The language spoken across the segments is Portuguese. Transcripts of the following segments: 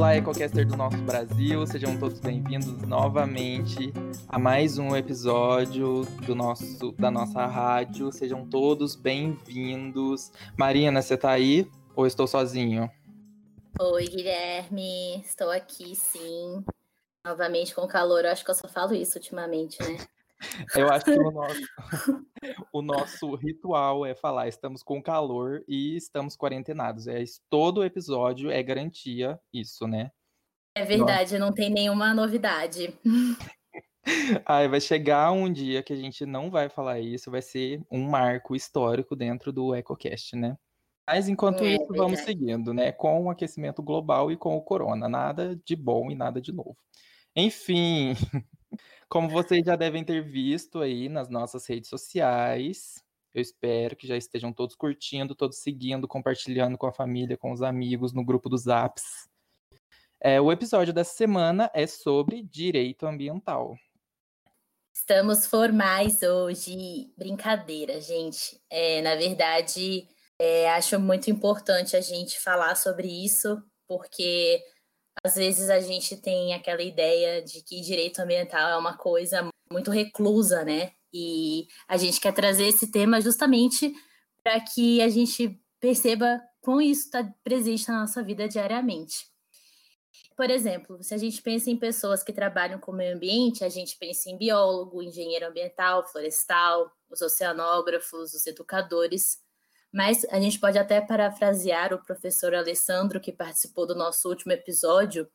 Olá, Ecocaster do nosso Brasil, sejam todos bem-vindos novamente a mais um episódio do nosso, da nossa rádio. Sejam todos bem-vindos. Marina, você tá aí ou estou sozinho? Oi, Guilherme, estou aqui sim. Novamente com calor, eu acho que eu só falo isso ultimamente, né? Eu acho que o nosso, o nosso ritual é falar estamos com calor e estamos quarentenados. É, todo episódio é garantia isso, né? É verdade, Nossa. não tem nenhuma novidade. Ai, vai chegar um dia que a gente não vai falar isso, vai ser um marco histórico dentro do EcoCast, né? Mas enquanto é, isso, verdade. vamos seguindo, né? Com o aquecimento global e com o corona. Nada de bom e nada de novo. Enfim, como vocês já devem ter visto aí nas nossas redes sociais, eu espero que já estejam todos curtindo, todos seguindo, compartilhando com a família, com os amigos, no grupo dos apps. É, o episódio dessa semana é sobre direito ambiental. Estamos formais hoje. Brincadeira, gente. É, na verdade, é, acho muito importante a gente falar sobre isso, porque às vezes a gente tem aquela ideia de que direito ambiental é uma coisa muito reclusa, né? E a gente quer trazer esse tema justamente para que a gente perceba como isso está presente na nossa vida diariamente. Por exemplo, se a gente pensa em pessoas que trabalham com o meio ambiente, a gente pensa em biólogo, engenheiro ambiental, florestal, os oceanógrafos, os educadores. Mas a gente pode até parafrasear o professor Alessandro, que participou do nosso último episódio,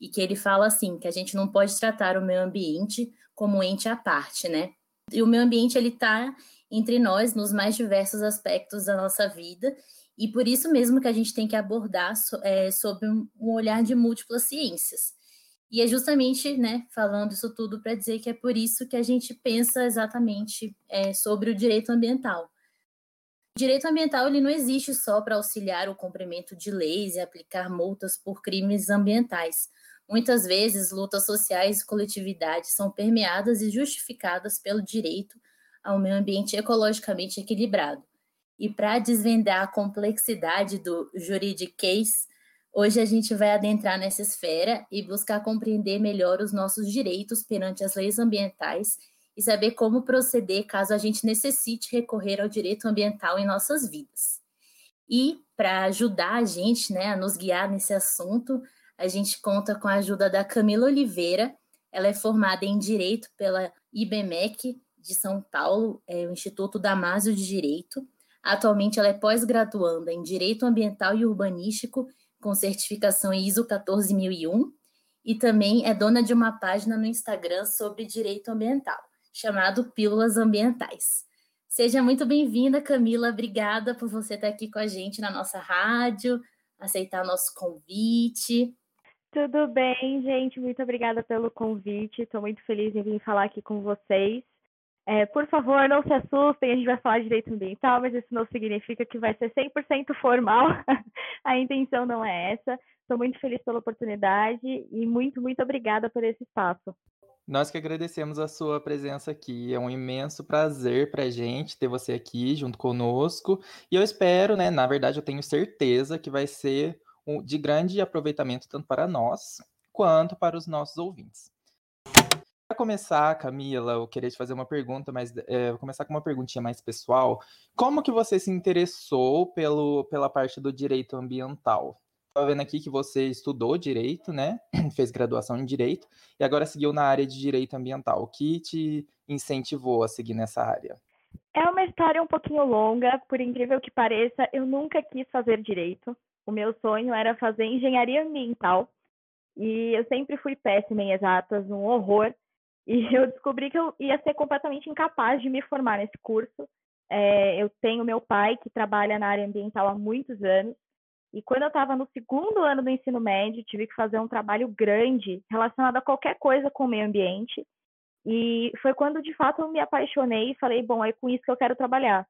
e que ele fala assim, que a gente não pode tratar o meio ambiente como um ente à parte, né? E o meio ambiente, ele está entre nós nos mais diversos aspectos da nossa vida, e por isso mesmo que a gente tem que abordar é, sob um olhar de múltiplas ciências. E é justamente, né, falando isso tudo para dizer que é por isso que a gente pensa exatamente é, sobre o direito ambiental direito ambiental ele não existe só para auxiliar o cumprimento de leis e aplicar multas por crimes ambientais. Muitas vezes, lutas sociais e coletividades são permeadas e justificadas pelo direito a um meio ambiente ecologicamente equilibrado. E para desvendar a complexidade do juridiquês, hoje a gente vai adentrar nessa esfera e buscar compreender melhor os nossos direitos perante as leis ambientais e saber como proceder caso a gente necessite recorrer ao direito ambiental em nossas vidas. E para ajudar a gente né, a nos guiar nesse assunto, a gente conta com a ajuda da Camila Oliveira. Ela é formada em Direito pela IBMEC de São Paulo, é o Instituto Damásio de Direito. Atualmente ela é pós-graduanda em Direito Ambiental e Urbanístico, com certificação ISO 14001, e também é dona de uma página no Instagram sobre direito ambiental chamado Pílulas Ambientais. Seja muito bem-vinda, Camila. Obrigada por você estar aqui com a gente na nossa rádio, aceitar nosso convite. Tudo bem, gente. Muito obrigada pelo convite. Estou muito feliz em vir falar aqui com vocês. É, por favor, não se assustem, a gente vai falar de direito ambiental, mas isso não significa que vai ser 100% formal. a intenção não é essa. Estou muito feliz pela oportunidade e muito, muito obrigada por esse espaço. Nós que agradecemos a sua presença aqui. É um imenso prazer para a gente ter você aqui junto conosco. E eu espero, né? Na verdade, eu tenho certeza que vai ser de grande aproveitamento tanto para nós quanto para os nossos ouvintes. Para começar, Camila, eu queria te fazer uma pergunta, mas é, vou começar com uma perguntinha mais pessoal. Como que você se interessou pelo, pela parte do direito ambiental? Estava vendo aqui que você estudou direito, né? Fez graduação em direito e agora seguiu na área de direito ambiental. O que te incentivou a seguir nessa área? É uma história um pouquinho longa, por incrível que pareça, eu nunca quis fazer direito. O meu sonho era fazer engenharia ambiental e eu sempre fui péssima em exatas, um horror. E eu descobri que eu ia ser completamente incapaz de me formar nesse curso. É, eu tenho meu pai que trabalha na área ambiental há muitos anos e quando eu estava no segundo ano do ensino médio, tive que fazer um trabalho grande relacionado a qualquer coisa com o meio ambiente. E foi quando, de fato, eu me apaixonei e falei: bom, é com isso que eu quero trabalhar.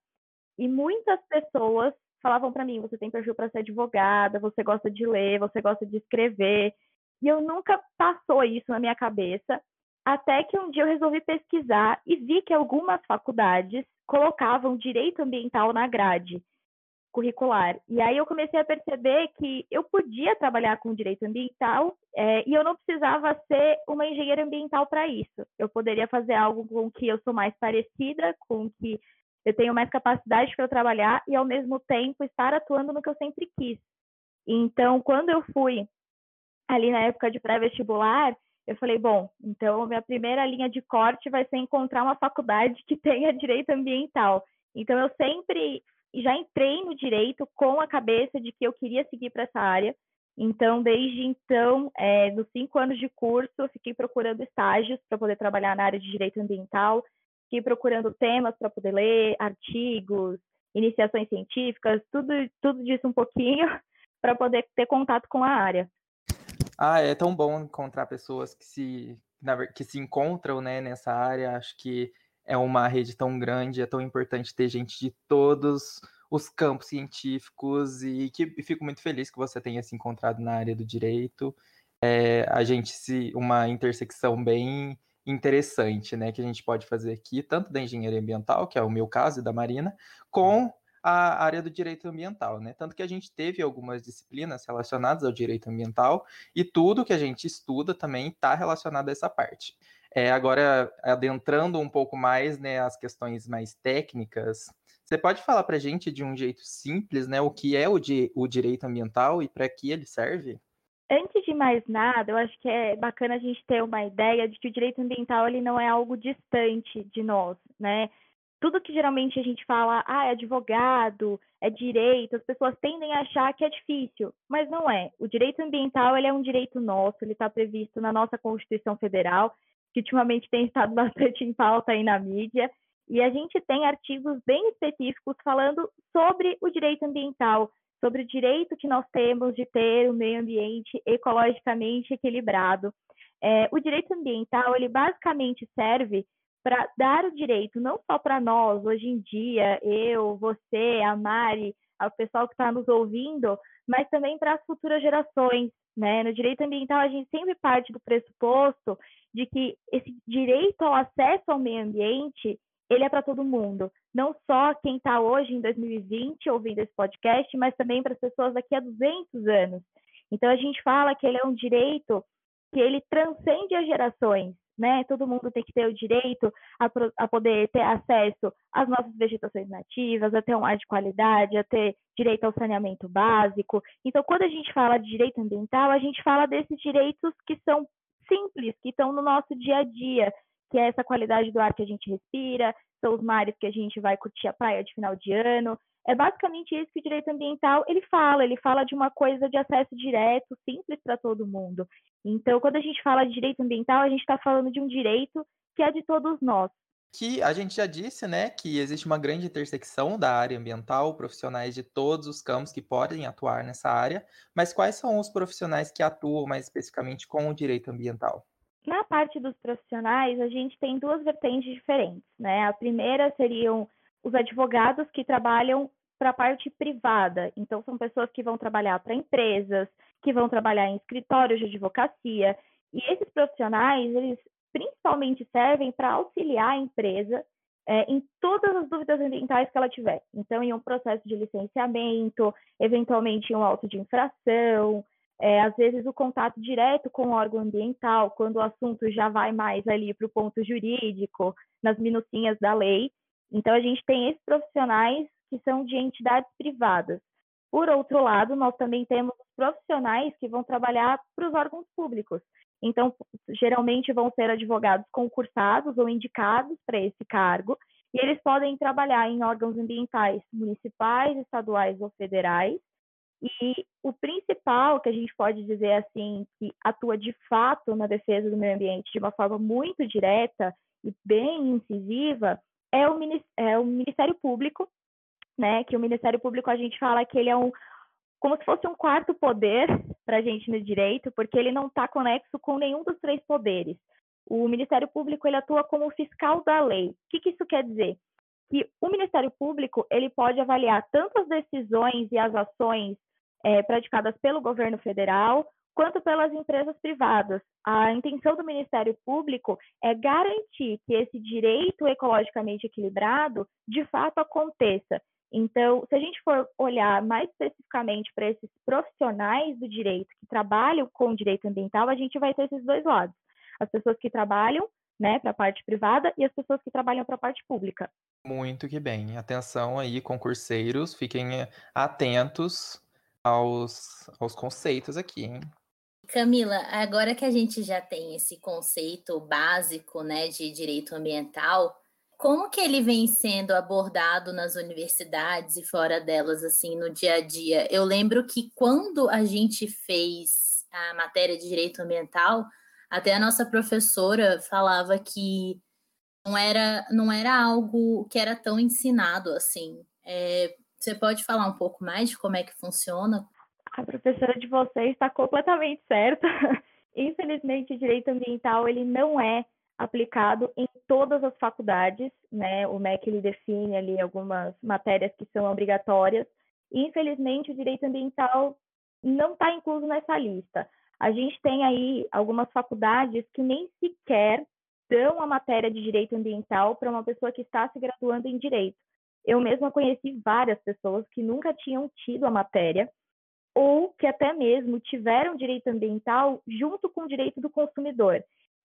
E muitas pessoas falavam para mim: você tem perfil para ser advogada, você gosta de ler, você gosta de escrever. E eu nunca passou isso na minha cabeça, até que um dia eu resolvi pesquisar e vi que algumas faculdades colocavam direito ambiental na grade. Curricular. E aí eu comecei a perceber que eu podia trabalhar com direito ambiental é, e eu não precisava ser uma engenheira ambiental para isso. Eu poderia fazer algo com que eu sou mais parecida, com que eu tenho mais capacidade para trabalhar e ao mesmo tempo estar atuando no que eu sempre quis. Então, quando eu fui ali na época de pré-vestibular, eu falei, bom, então minha primeira linha de corte vai ser encontrar uma faculdade que tenha direito ambiental. Então eu sempre já entrei no direito com a cabeça de que eu queria seguir para essa área. Então, desde então, é, nos cinco anos de curso, eu fiquei procurando estágios para poder trabalhar na área de direito ambiental, fiquei procurando temas para poder ler, artigos, iniciações científicas, tudo, tudo disso um pouquinho, para poder ter contato com a área. Ah, é tão bom encontrar pessoas que se, que se encontram né, nessa área. Acho que é uma rede tão grande, é tão importante ter gente de todos os campos científicos e que e fico muito feliz que você tenha se encontrado na área do direito. É, a gente se uma intersecção bem interessante, né, que a gente pode fazer aqui, tanto da engenharia ambiental, que é o meu caso e da Marina, com a área do direito ambiental, né? Tanto que a gente teve algumas disciplinas relacionadas ao direito ambiental e tudo que a gente estuda também está relacionado a essa parte. É, agora, adentrando um pouco mais né, as questões mais técnicas, você pode falar para a gente de um jeito simples né, o que é o, di o direito ambiental e para que ele serve? Antes de mais nada, eu acho que é bacana a gente ter uma ideia de que o direito ambiental ele não é algo distante de nós, né? Tudo que geralmente a gente fala, ah, é advogado, é direito, as pessoas tendem a achar que é difícil, mas não é. O direito ambiental ele é um direito nosso, ele está previsto na nossa Constituição Federal que ultimamente tem estado bastante em pauta aí na mídia, e a gente tem artigos bem específicos falando sobre o direito ambiental, sobre o direito que nós temos de ter um meio ambiente ecologicamente equilibrado. É, o direito ambiental, ele basicamente serve para dar o direito não só para nós, hoje em dia, eu, você, a Mari, o pessoal que está nos ouvindo, mas também para as futuras gerações. Né? No direito ambiental, a gente sempre parte do pressuposto de que esse direito ao acesso ao meio ambiente ele é para todo mundo, não só quem está hoje em 2020 ouvindo esse podcast, mas também para as pessoas daqui a 200 anos. Então a gente fala que ele é um direito que ele transcende as gerações, né? Todo mundo tem que ter o direito a, a, poder ter acesso às nossas vegetações nativas, a ter um ar de qualidade, a ter direito ao saneamento básico. Então, quando a gente fala de direito ambiental, a gente fala desses direitos que são simples, que estão no nosso dia a dia, que é essa qualidade do ar que a gente respira, são os mares que a gente vai curtir a praia de final de ano. É basicamente isso que o direito ambiental ele fala. Ele fala de uma coisa de acesso direto, simples para todo mundo. Então, quando a gente fala de direito ambiental, a gente está falando de um direito que é de todos nós. Que a gente já disse, né, que existe uma grande intersecção da área ambiental, profissionais de todos os campos que podem atuar nessa área, mas quais são os profissionais que atuam mais especificamente com o direito ambiental? Na parte dos profissionais, a gente tem duas vertentes diferentes, né? A primeira seriam os advogados que trabalham para a parte privada. Então, são pessoas que vão trabalhar para empresas, que vão trabalhar em escritórios de advocacia. E esses profissionais, eles principalmente servem para auxiliar a empresa é, em todas as dúvidas ambientais que ela tiver. Então, em um processo de licenciamento, eventualmente em um auto de infração, é, às vezes o contato direto com o órgão ambiental, quando o assunto já vai mais ali para o ponto jurídico, nas minucinhas da lei. Então, a gente tem esses profissionais que são de entidades privadas. Por outro lado, nós também temos os profissionais que vão trabalhar para os órgãos públicos. Então, geralmente vão ser advogados concursados ou indicados para esse cargo, e eles podem trabalhar em órgãos ambientais municipais, estaduais ou federais. E o principal que a gente pode dizer assim, que atua de fato na defesa do meio ambiente de uma forma muito direta e bem incisiva, é o, é o Ministério Público, né? Que o Ministério Público a gente fala que ele é um como se fosse um quarto poder para a gente no direito, porque ele não está conexo com nenhum dos três poderes. O Ministério Público ele atua como fiscal da lei. O que, que isso quer dizer? Que o Ministério Público ele pode avaliar tanto as decisões e as ações é, praticadas pelo governo federal quanto pelas empresas privadas. A intenção do Ministério Público é garantir que esse direito ecologicamente equilibrado de fato aconteça Então, se a gente for olhar mais especificamente para esses profissionais do direito que trabalham com direito ambiental, a gente vai ter esses dois lados. As pessoas que trabalham né, para a parte privada e as pessoas que trabalham para a parte pública. Muito que bem. Atenção aí, concurseiros, fiquem atentos aos, aos conceitos aqui, hein? Camila, agora que a gente já tem esse conceito básico, né, de direito ambiental, como que ele vem sendo abordado nas universidades e fora delas, assim, no dia a dia? Eu lembro que quando a gente fez a matéria de direito ambiental, até a nossa professora falava que não era, não era algo que era tão ensinado assim. É, você pode falar um pouco mais de como é que funciona? A professora de vocês está completamente certa. Infelizmente, o direito ambiental ele não é aplicado em todas as faculdades, né? O MEC ele define ali algumas matérias que são obrigatórias. Infelizmente, o direito ambiental não está incluso nessa lista. A gente tem aí algumas faculdades que nem sequer dão a matéria de direito ambiental para uma pessoa que está se graduando em direito. Eu mesma conheci várias pessoas que nunca tinham tido a matéria ou que até mesmo tiveram direito ambiental junto com o direito do consumidor.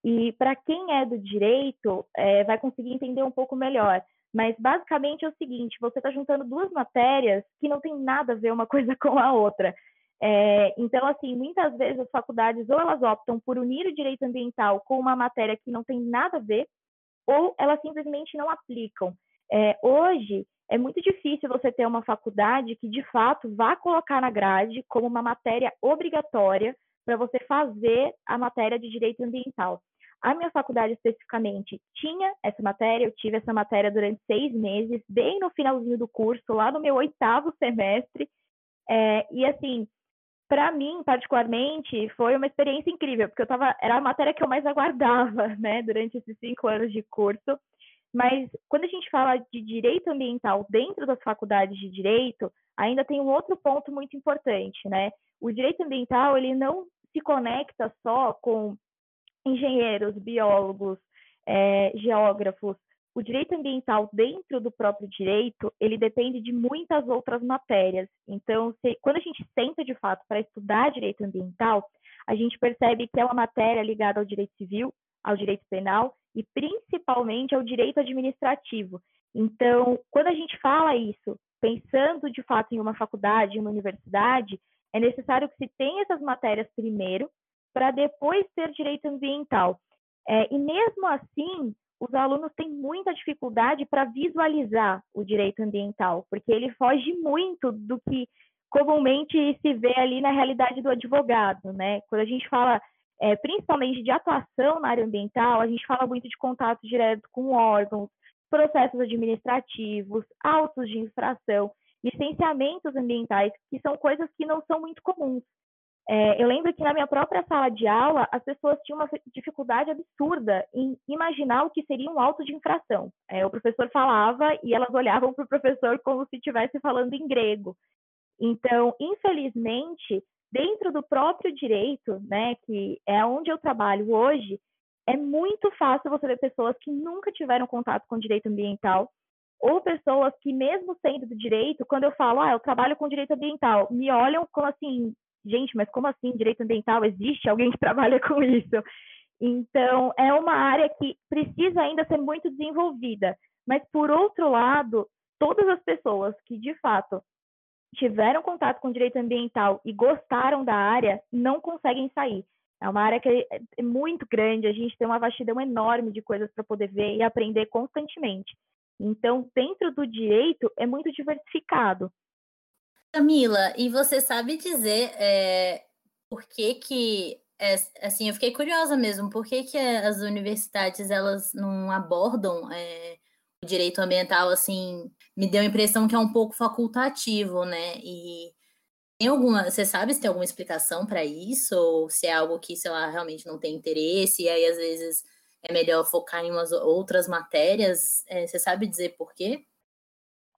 E para quem é do direito, é, vai conseguir entender um pouco melhor. Mas basicamente é o seguinte: você está juntando duas matérias que não tem nada a ver uma coisa com a outra. É, então, assim, muitas vezes as faculdades ou elas optam por unir o direito ambiental com uma matéria que não tem nada a ver, ou elas simplesmente não aplicam. É, hoje, é muito difícil você ter uma faculdade que, de fato, vá colocar na grade como uma matéria obrigatória para você fazer a matéria de direito ambiental. A minha faculdade, especificamente, tinha essa matéria, eu tive essa matéria durante seis meses, bem no finalzinho do curso, lá no meu oitavo semestre. É, e, assim, para mim, particularmente, foi uma experiência incrível, porque eu tava, era a matéria que eu mais aguardava, né, durante esses cinco anos de curso. Mas quando a gente fala de direito ambiental dentro das faculdades de direito, ainda tem um outro ponto muito importante, né? O direito ambiental ele não se conecta só com engenheiros, biólogos, é, geógrafos, o direito ambiental dentro do próprio direito, ele depende de muitas outras matérias. Então, se, quando a gente senta de fato para estudar direito ambiental, a gente percebe que é uma matéria ligada ao direito civil, ao direito penal e principalmente ao direito administrativo. Então, quando a gente fala isso, pensando de fato em uma faculdade, em uma universidade, é necessário que se tenha essas matérias primeiro, para depois ter direito ambiental. É, e mesmo assim, os alunos têm muita dificuldade para visualizar o direito ambiental, porque ele foge muito do que comumente se vê ali na realidade do advogado, né? Quando a gente fala é, principalmente de atuação na área ambiental, a gente fala muito de contato direto com órgãos, processos administrativos, autos de infração, licenciamentos ambientais, que são coisas que não são muito comuns. É, eu lembro que na minha própria sala de aula, as pessoas tinham uma dificuldade absurda em imaginar o que seria um auto de infração. É, o professor falava e elas olhavam para o professor como se estivesse falando em grego. Então, infelizmente, dentro do próprio direito, né, que é onde eu trabalho hoje, é muito fácil você ver pessoas que nunca tiveram contato com direito ambiental ou pessoas que, mesmo sendo do direito, quando eu falo, ah, eu trabalho com direito ambiental, me olham como assim, gente, mas como assim direito ambiental? Existe alguém que trabalha com isso? Então, é uma área que precisa ainda ser muito desenvolvida. Mas, por outro lado, todas as pessoas que, de fato, tiveram contato com direito ambiental e gostaram da área, não conseguem sair. É uma área que é muito grande, a gente tem uma vastidão enorme de coisas para poder ver e aprender constantemente. Então, dentro do direito, é muito diversificado. Camila, e você sabe dizer é, por que que, é, assim, eu fiquei curiosa mesmo, por que que as universidades, elas não abordam é, o direito ambiental, assim, me deu a impressão que é um pouco facultativo, né, e tem alguma, você sabe se tem alguma explicação para isso, ou se é algo que, sei lá, realmente não tem interesse, e aí às vezes é melhor focar em umas outras matérias, é, você sabe dizer por quê?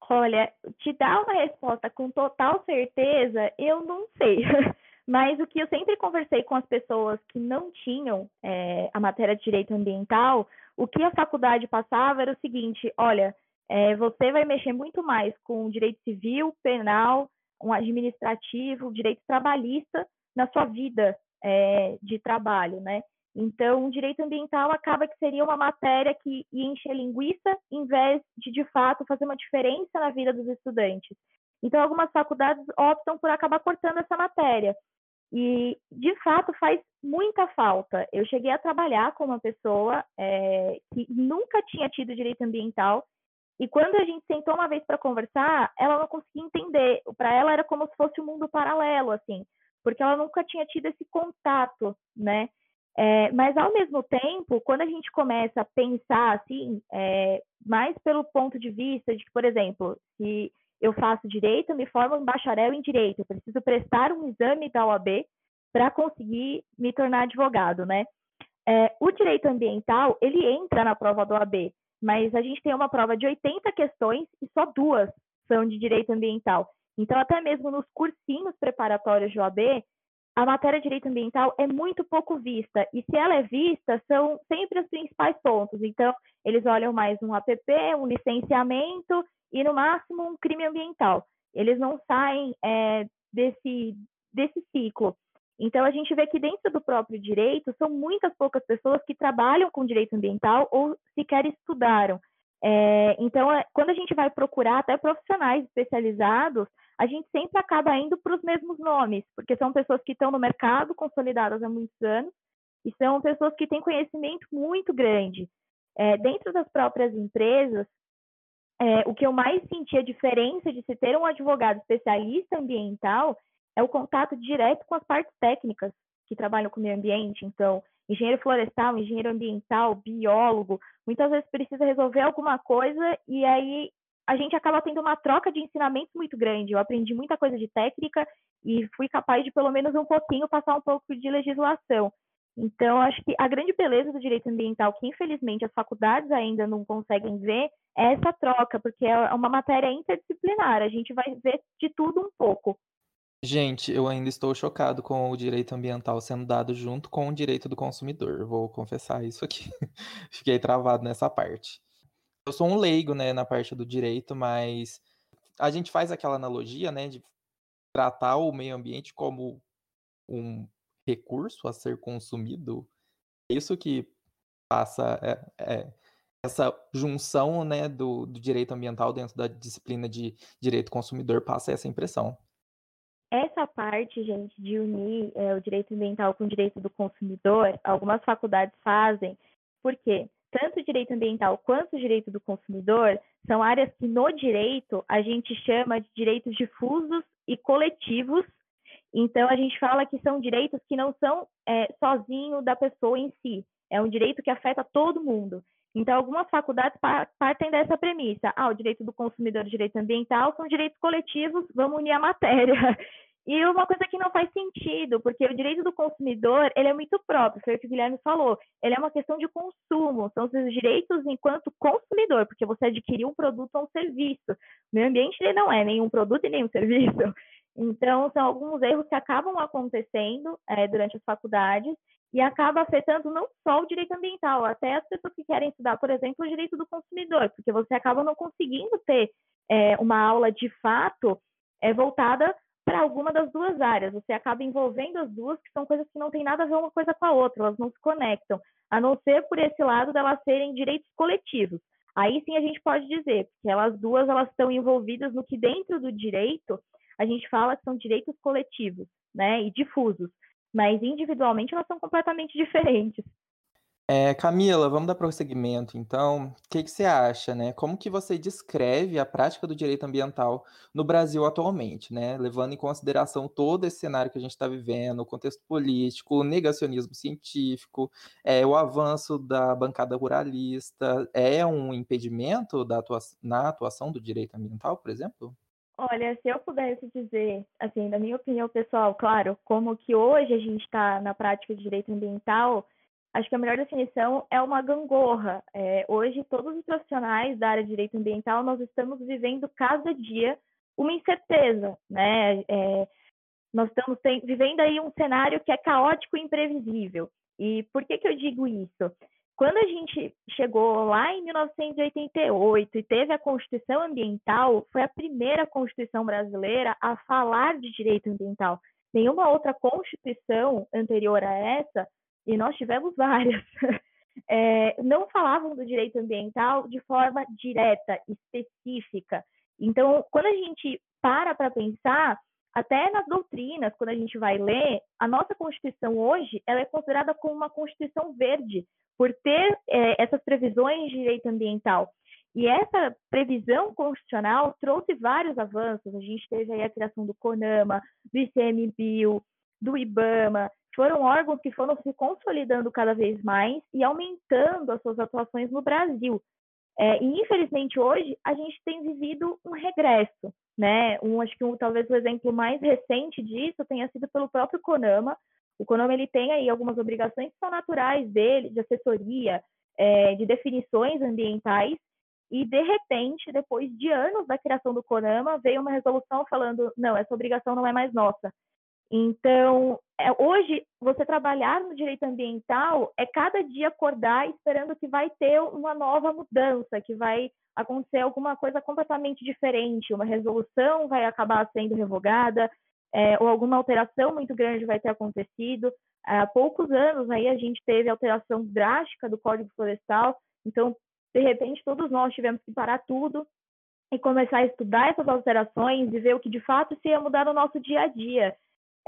Olha, te dar uma resposta com total certeza, eu não sei. Mas o que eu sempre conversei com as pessoas que não tinham é, a matéria de direito ambiental, o que a faculdade passava era o seguinte: olha, é, você vai mexer muito mais com direito civil, penal, um administrativo, direito trabalhista na sua vida é, de trabalho, né? Então, direito ambiental acaba que seria uma matéria que enche a linguiça, em vez de, de fato, fazer uma diferença na vida dos estudantes. Então, algumas faculdades optam por acabar cortando essa matéria. E, de fato, faz muita falta. Eu cheguei a trabalhar com uma pessoa é, que nunca tinha tido direito ambiental, e quando a gente sentou uma vez para conversar, ela não conseguia entender. Para ela era como se fosse um mundo paralelo, assim, porque ela nunca tinha tido esse contato, né? É, mas, ao mesmo tempo, quando a gente começa a pensar, assim, é, mais pelo ponto de vista de que, por exemplo, se eu faço direito, eu me formo em bacharel em direito, eu preciso prestar um exame da OAB para conseguir me tornar advogado, né? É, o direito ambiental, ele entra na prova do OAB, mas a gente tem uma prova de 80 questões e só duas são de direito ambiental. Então, até mesmo nos cursinhos preparatórios de OAB, a matéria de direito ambiental é muito pouco vista. E se ela é vista, são sempre os principais pontos. Então, eles olham mais um APP, um licenciamento e, no máximo, um crime ambiental. Eles não saem é, desse, desse ciclo. Então, a gente vê que dentro do próprio direito, são muitas poucas pessoas que trabalham com direito ambiental ou sequer estudaram. É, então, é, quando a gente vai procurar até profissionais especializados, a gente sempre acaba indo para os mesmos nomes, porque são pessoas que estão no mercado, consolidadas há muitos anos, e são pessoas que têm conhecimento muito grande. É, dentro das próprias empresas, é, o que eu mais senti a diferença de se ter um advogado especialista ambiental é o contato direto com as partes técnicas que trabalham com o meio ambiente. Então, engenheiro florestal, engenheiro ambiental, biólogo, muitas vezes precisa resolver alguma coisa e aí a gente acaba tendo uma troca de ensinamentos muito grande. Eu aprendi muita coisa de técnica e fui capaz de, pelo menos um pouquinho, passar um pouco de legislação. Então, acho que a grande beleza do direito ambiental, que infelizmente as faculdades ainda não conseguem ver, é essa troca, porque é uma matéria interdisciplinar, a gente vai ver de tudo um pouco. Gente, eu ainda estou chocado com o direito ambiental sendo dado junto com o direito do consumidor. Vou confessar isso aqui. Fiquei travado nessa parte. Eu sou um leigo, né, na parte do direito, mas a gente faz aquela analogia, né, de tratar o meio ambiente como um recurso a ser consumido. É isso que passa é, é, essa junção, né, do, do direito ambiental dentro da disciplina de direito consumidor passa essa impressão. Essa parte, gente, de unir é, o direito ambiental com o direito do consumidor, algumas faculdades fazem, porque tanto o direito ambiental quanto o direito do consumidor são áreas que no direito a gente chama de direitos difusos e coletivos. Então a gente fala que são direitos que não são é, sozinho da pessoa em si, é um direito que afeta todo mundo. Então, algumas faculdades partem dessa premissa. Ah, o direito do consumidor o direito ambiental são direitos coletivos, vamos unir a matéria. E uma coisa que não faz sentido, porque o direito do consumidor, ele é muito próprio, foi o que o Guilherme falou. Ele é uma questão de consumo, são seus direitos enquanto consumidor, porque você adquiriu um produto ou um serviço. O meio ambiente, ele não é nenhum produto e nenhum serviço. Então, são alguns erros que acabam acontecendo é, durante as faculdades e acaba afetando não só o direito ambiental, até as pessoas que querem estudar, por exemplo, o direito do consumidor, porque você acaba não conseguindo ter é, uma aula de fato é, voltada para alguma das duas áreas. Você acaba envolvendo as duas, que são coisas que não têm nada a ver uma coisa com a outra, elas não se conectam, a não ser por esse lado delas serem direitos coletivos. Aí sim a gente pode dizer que elas duas elas estão envolvidas no que dentro do direito a gente fala que são direitos coletivos, né, e difusos, mas individualmente elas são completamente diferentes. É, Camila, vamos dar prosseguimento, então. O que, que você acha, né? Como que você descreve a prática do direito ambiental no Brasil atualmente, né? Levando em consideração todo esse cenário que a gente está vivendo, o contexto político, o negacionismo científico, é, o avanço da bancada ruralista, é um impedimento da atua na atuação do direito ambiental, por exemplo? Olha, se eu pudesse dizer, assim, da minha opinião pessoal, claro, como que hoje a gente está na prática de direito ambiental, Acho que a melhor definição é uma gangorra. É, hoje, todos os profissionais da área de direito ambiental, nós estamos vivendo cada dia uma incerteza, né? É, nós estamos tem, vivendo aí um cenário que é caótico e imprevisível. E por que, que eu digo isso? quando a gente chegou lá em 1988 e teve a Constituição Ambiental, foi a primeira Constituição brasileira a falar de direito ambiental. Nenhuma outra Constituição anterior a essa, e nós tivemos várias, é, não falavam do direito ambiental de forma direta, específica. Então, quando a gente para para pensar, até nas doutrinas, quando a gente vai ler, a nossa Constituição hoje ela é considerada como uma Constituição verde, por ter é, essas previsões de direito ambiental. E essa previsão constitucional trouxe vários avanços. A gente teve a criação do CONAMA, do ICMBio, do IBAMA, foram órgãos que foram se consolidando cada vez mais e aumentando as suas atuações no Brasil. É, e infelizmente hoje a gente tem vivido um regresso, né? Um, acho que um, talvez o exemplo mais recente disso tenha sido pelo próprio CONAMA, o CONAMA ele tem aí algumas obrigações que são naturais dele, de assessoria, é, de definições ambientais, e de repente, depois de anos da criação do CONAMA, veio uma resolução falando: não, essa obrigação não é mais nossa. Então, é, hoje, você trabalhar no direito ambiental é cada dia acordar esperando que vai ter uma nova mudança, que vai acontecer alguma coisa completamente diferente, uma resolução vai acabar sendo revogada, é, ou alguma alteração muito grande vai ter acontecido. Há poucos anos aí a gente teve alteração drástica do Código Florestal, então, de repente, todos nós tivemos que parar tudo e começar a estudar essas alterações e ver o que de fato se ia mudar no nosso dia a dia.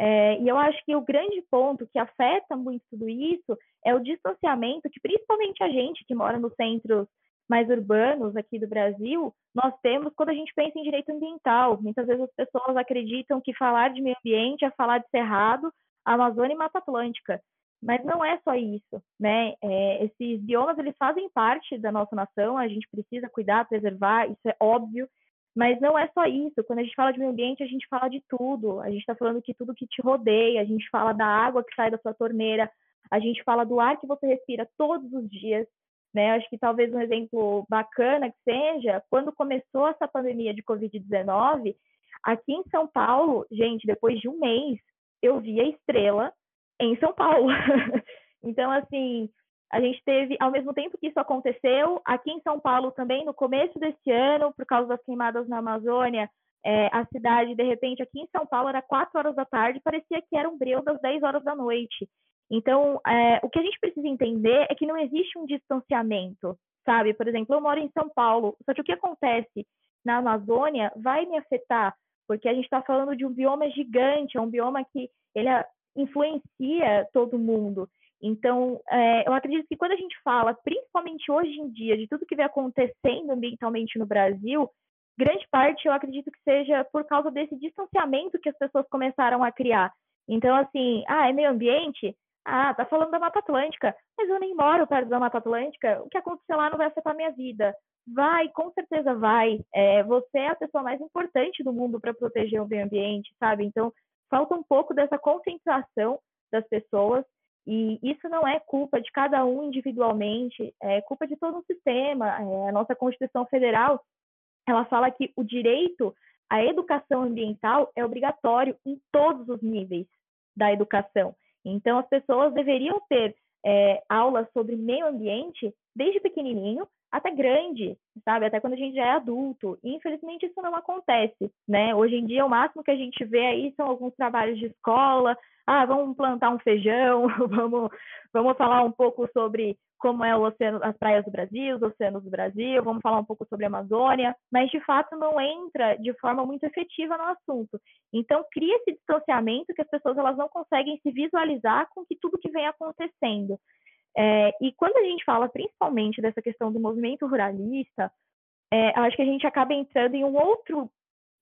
É, e eu acho que o grande ponto que afeta muito tudo isso é o distanciamento que principalmente a gente que mora nos centros mais urbanos aqui do Brasil, nós temos quando a gente pensa em direito ambiental. Muitas vezes as pessoas acreditam que falar de meio ambiente é falar de Cerrado, Amazônia e Mata Atlântica. Mas não é só isso, né? É, esses biomas, eles fazem parte da nossa nação, a gente precisa cuidar, preservar, isso é óbvio, mas não é só isso. Quando a gente fala de meio ambiente, a gente fala de tudo. A gente está falando que tudo que te rodeia, a gente fala da água que sai da sua torneira, a gente fala do ar que você respira todos os dias, né? Acho que talvez um exemplo bacana que seja, quando começou essa pandemia de Covid-19, aqui em São Paulo, gente, depois de um mês, eu vi a estrela em São Paulo. então, assim, a gente teve, ao mesmo tempo que isso aconteceu, aqui em São Paulo também, no começo desse ano, por causa das queimadas na Amazônia, é, a cidade, de repente, aqui em São Paulo, era 4 horas da tarde, parecia que era um breu das 10 horas da noite. Então, é, o que a gente precisa entender é que não existe um distanciamento, sabe? Por exemplo, eu moro em São Paulo, só que o que acontece na Amazônia vai me afetar, porque a gente está falando de um bioma gigante, é um bioma que ele influencia todo mundo. Então, é, eu acredito que quando a gente fala, principalmente hoje em dia, de tudo que vem acontecendo ambientalmente no Brasil, grande parte eu acredito que seja por causa desse distanciamento que as pessoas começaram a criar. Então, assim, ah, é meio ambiente? Ah, tá falando da Mata Atlântica, mas eu nem moro perto da Mata Atlântica, o que acontecer lá não vai afetar a minha vida. Vai, com certeza vai. É, você é a pessoa mais importante do mundo para proteger o meio ambiente, sabe? Então, falta um pouco dessa conscientização das pessoas, e isso não é culpa de cada um individualmente, é culpa de todo o sistema. É, a nossa Constituição Federal, ela fala que o direito à educação ambiental é obrigatório em todos os níveis da educação. Então, as pessoas deveriam ter é, aulas sobre meio ambiente desde pequenininho até grande, sabe? Até quando a gente já é adulto. E, infelizmente, isso não acontece, né? Hoje em dia, o máximo que a gente vê aí são alguns trabalhos de escola. Ah, vamos plantar um feijão, vamos, vamos falar um pouco sobre como é o oceano, as praias do Brasil, os oceanos do Brasil, vamos falar um pouco sobre a Amazônia, mas de fato não entra de forma muito efetiva no assunto. Então cria esse distanciamento que as pessoas elas não conseguem se visualizar com que tudo que vem acontecendo. É, e quando a gente fala principalmente dessa questão do movimento ruralista, é, acho que a gente acaba entrando em um outro,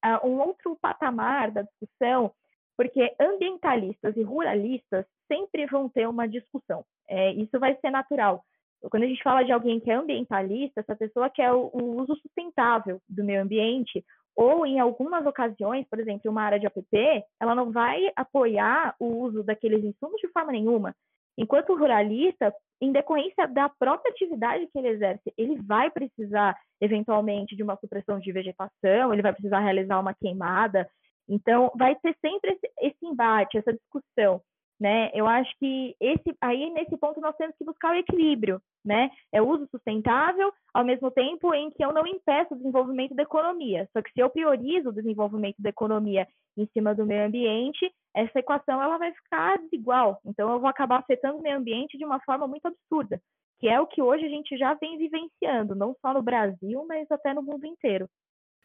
uh, um outro patamar da discussão, porque ambientalistas e ruralistas sempre vão ter uma discussão. É, isso vai ser natural. Quando a gente fala de alguém que é ambientalista, essa pessoa quer o, o uso sustentável do meio ambiente, ou em algumas ocasiões, por exemplo, uma área de APP, ela não vai apoiar o uso daqueles insumos de forma nenhuma. Enquanto ruralista, em decorrência da própria atividade que ele exerce, ele vai precisar, eventualmente, de uma supressão de vegetação, ele vai precisar realizar uma queimada. Então, vai ter sempre esse, esse embate, essa discussão. Né? Eu acho que esse aí nesse ponto nós temos que buscar o equilíbrio, né? É uso sustentável, ao mesmo tempo em que eu não impeço o desenvolvimento da economia. Só que se eu priorizo o desenvolvimento da economia em cima do meio ambiente, essa equação ela vai ficar desigual. Então eu vou acabar afetando o meio ambiente de uma forma muito absurda, que é o que hoje a gente já vem vivenciando, não só no Brasil, mas até no mundo inteiro.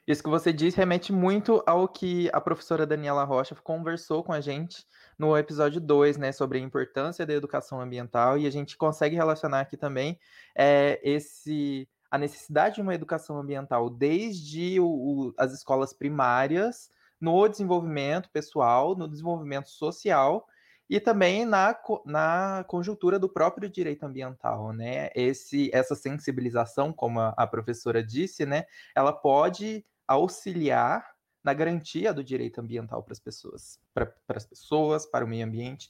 Isso que você disse remete muito ao que a professora Daniela Rocha conversou com a gente no episódio 2, né, sobre a importância da educação ambiental, e a gente consegue relacionar aqui também é, esse a necessidade de uma educação ambiental desde o, o, as escolas primárias, no desenvolvimento pessoal, no desenvolvimento social e também na, na conjuntura do próprio direito ambiental, né? Esse, essa sensibilização, como a, a professora disse, né, ela pode auxiliar na garantia do direito ambiental para as pessoas, para as pessoas, para o meio ambiente.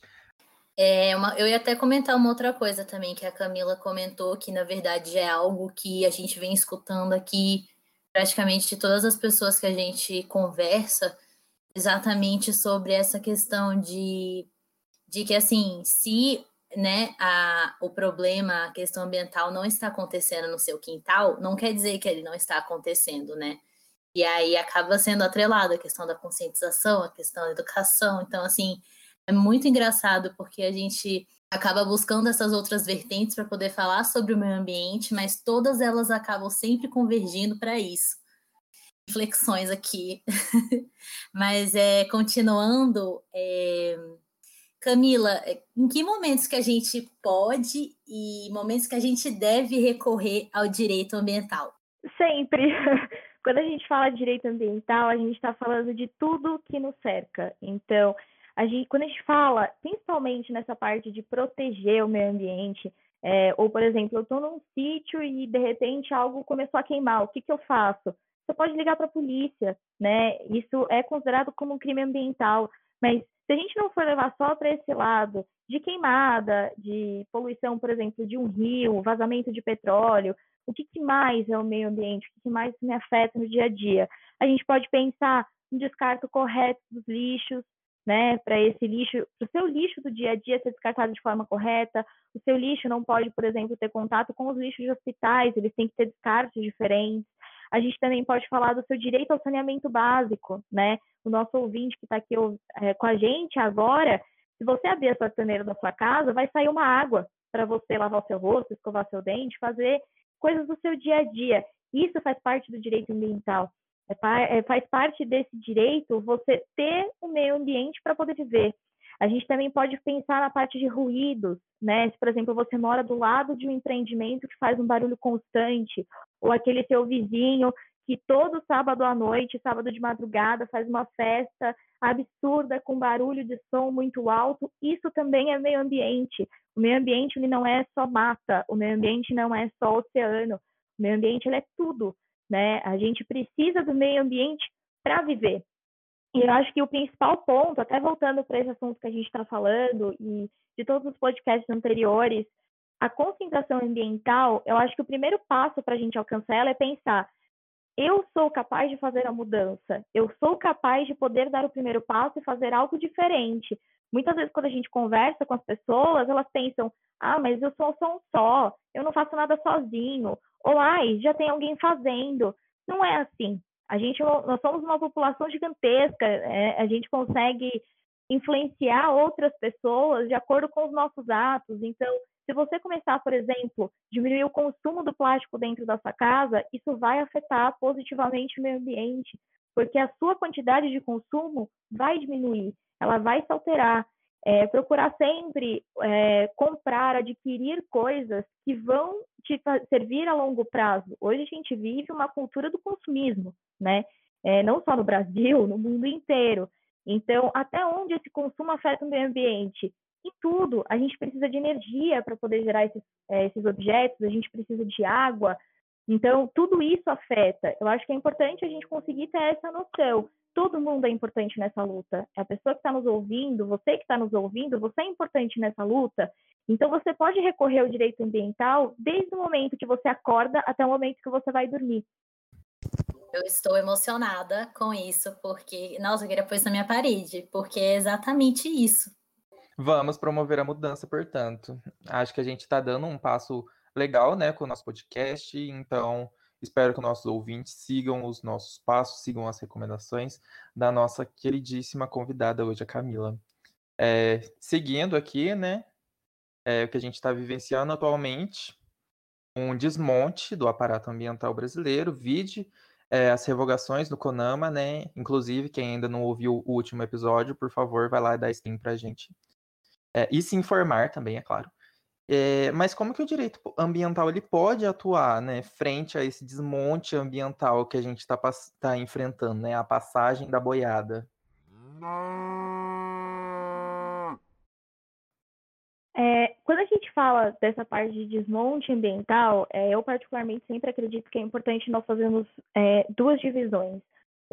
É uma, eu ia até comentar uma outra coisa também que a Camila comentou, que na verdade é algo que a gente vem escutando aqui praticamente de todas as pessoas que a gente conversa, exatamente sobre essa questão de, de que assim, se né, a, o problema, a questão ambiental não está acontecendo no seu quintal, não quer dizer que ele não está acontecendo, né? E aí acaba sendo atrelada a questão da conscientização, a questão da educação. Então, assim, é muito engraçado porque a gente acaba buscando essas outras vertentes para poder falar sobre o meio ambiente, mas todas elas acabam sempre convergindo para isso. Reflexões aqui. mas é, continuando, é... Camila, é, em que momentos que a gente pode e momentos que a gente deve recorrer ao direito ambiental? Sempre. Quando a gente fala de direito ambiental, a gente está falando de tudo que nos cerca. Então, a gente, quando a gente fala, principalmente nessa parte de proteger o meio ambiente, é, ou, por exemplo, eu estou num sítio e de repente algo começou a queimar, o que, que eu faço? Você pode ligar para a polícia, né? Isso é considerado como um crime ambiental, mas se a gente não for levar só para esse lado de queimada, de poluição, por exemplo, de um rio, vazamento de petróleo, o que, que mais é o meio ambiente, o que, que mais me afeta no dia a dia. A gente pode pensar no descarto correto dos lixos, né, para esse lixo, para o seu lixo do dia a dia ser descartado de forma correta, o seu lixo não pode, por exemplo, ter contato com os lixos de hospitais, eles têm que ter descartes diferentes. A gente também pode falar do seu direito ao saneamento básico, né? O nosso ouvinte que está aqui é, com a gente agora, se você abrir a sua torneira da sua casa, vai sair uma água para você lavar o seu rosto, escovar seu dente, fazer coisas do seu dia a dia. Isso faz parte do direito ambiental. É, é, faz parte desse direito você ter o meio ambiente para poder viver. A gente também pode pensar na parte de ruídos, né? Se, por exemplo, você mora do lado de um empreendimento que faz um barulho constante, ou aquele seu vizinho que todo sábado à noite, sábado de madrugada, faz uma festa absurda com barulho de som muito alto, isso também é meio ambiente. O meio ambiente ele não é só mata, o meio ambiente não é só oceano, o meio ambiente ele é tudo, né? A gente precisa do meio ambiente para viver. E eu acho que o principal ponto, até voltando para esse assunto que a gente está falando e de todos os podcasts anteriores, a conscientização ambiental, eu acho que o primeiro passo para a gente alcançar ela é pensar: eu sou capaz de fazer a mudança, eu sou capaz de poder dar o primeiro passo e fazer algo diferente. Muitas vezes, quando a gente conversa com as pessoas, elas pensam: ah, mas eu sou só um só, eu não faço nada sozinho, ou ai, já tem alguém fazendo. Não é assim. A gente, nós somos uma população gigantesca, é, a gente consegue influenciar outras pessoas de acordo com os nossos atos. Então, se você começar, por exemplo, diminuir o consumo do plástico dentro da sua casa, isso vai afetar positivamente o meio ambiente, porque a sua quantidade de consumo vai diminuir ela vai se alterar. É, procurar sempre é, comprar, adquirir coisas que vão te servir a longo prazo. Hoje a gente vive uma cultura do consumismo, né? É, não só no Brasil, no mundo inteiro. Então, até onde esse consumo afeta o meio ambiente? Em tudo. A gente precisa de energia para poder gerar esses, é, esses objetos, a gente precisa de água. Então, tudo isso afeta. Eu acho que é importante a gente conseguir ter essa noção todo mundo é importante nessa luta. É a pessoa que está nos ouvindo, você que está nos ouvindo, você é importante nessa luta. Então você pode recorrer ao direito ambiental desde o momento que você acorda até o momento que você vai dormir. Eu estou emocionada com isso, porque, nossa, eu queria pôr isso na minha parede, porque é exatamente isso. Vamos promover a mudança, portanto. Acho que a gente está dando um passo legal, né, com o nosso podcast, então espero que nossos ouvintes sigam os nossos passos, sigam as recomendações da nossa queridíssima convidada hoje, a Camila. É, seguindo aqui, né, é, o que a gente está vivenciando atualmente, um desmonte do aparato ambiental brasileiro, vide é, as revogações no CONAMA, né? Inclusive, quem ainda não ouviu o último episódio, por favor, vai lá e dá stream pra gente. É, e se informar também, é claro. É, mas como que o direito ambiental ele pode atuar, né, frente a esse desmonte ambiental que a gente está tá enfrentando, né, a passagem da boiada? É, quando a gente fala dessa parte de desmonte ambiental, é, eu particularmente sempre acredito que é importante nós fazermos é, duas divisões.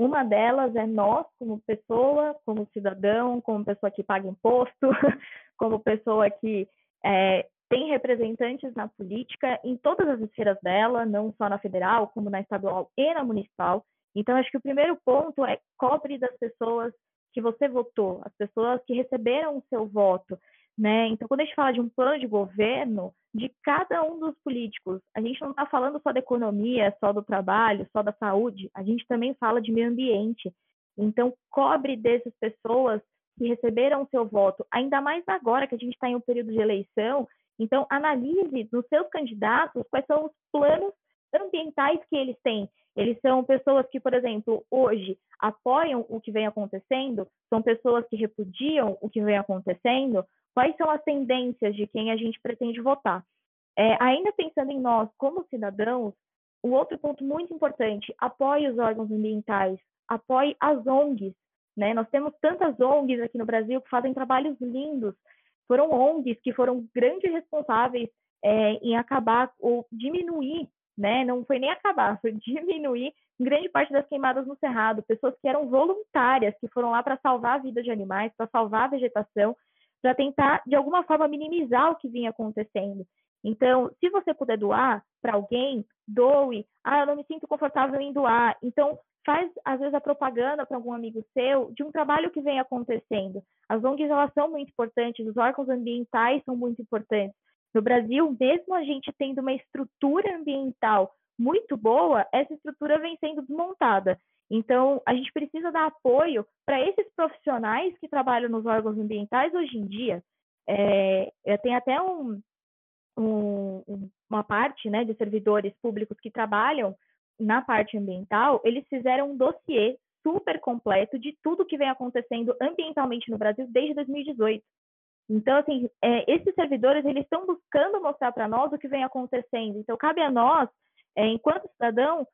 Uma delas é nós, como pessoa, como cidadão, como pessoa que paga imposto, como pessoa que é, tem representantes na política em todas as esferas dela, não só na federal, como na estadual e na municipal. Então, acho que o primeiro ponto é cobre das pessoas que você votou, as pessoas que receberam o seu voto. Né? Então, quando a gente fala de um plano de governo de cada um dos políticos, a gente não está falando só da economia, só do trabalho, só da saúde, a gente também fala de meio ambiente. Então, cobre dessas pessoas que receberam o seu voto, ainda mais agora que a gente está em um período de eleição. Então, analise nos seus candidatos quais são os planos ambientais que eles têm. Eles são pessoas que, por exemplo, hoje apoiam o que vem acontecendo, são pessoas que repudiam o que vem acontecendo, quais são as tendências de quem a gente pretende votar. É, ainda pensando em nós como cidadãos, o outro ponto muito importante, apoie os órgãos ambientais, apoie as ONGs. Né? Nós temos tantas ONGs aqui no Brasil que fazem trabalhos lindos. Foram ONGs que foram grandes responsáveis é, em acabar ou diminuir, né? não foi nem acabar, foi diminuir grande parte das queimadas no Cerrado. Pessoas que eram voluntárias, que foram lá para salvar a vida de animais, para salvar a vegetação para tentar, de alguma forma, minimizar o que vinha acontecendo. Então, se você puder doar para alguém, doe. Ah, eu não me sinto confortável em doar. Então, faz, às vezes, a propaganda para algum amigo seu de um trabalho que vem acontecendo. As ONGs, elas são muito importantes, os órgãos ambientais são muito importantes. No Brasil, mesmo a gente tendo uma estrutura ambiental muito boa, essa estrutura vem sendo desmontada. Então, a gente precisa dar apoio para esses profissionais que trabalham nos órgãos ambientais hoje em dia. É, tem até um, um, uma parte né, de servidores públicos que trabalham na parte ambiental, eles fizeram um dossiê super completo de tudo que vem acontecendo ambientalmente no Brasil desde 2018. Então, assim, é, esses servidores, eles estão buscando mostrar para nós o que vem acontecendo. Então, cabe a nós, é, enquanto cidadão,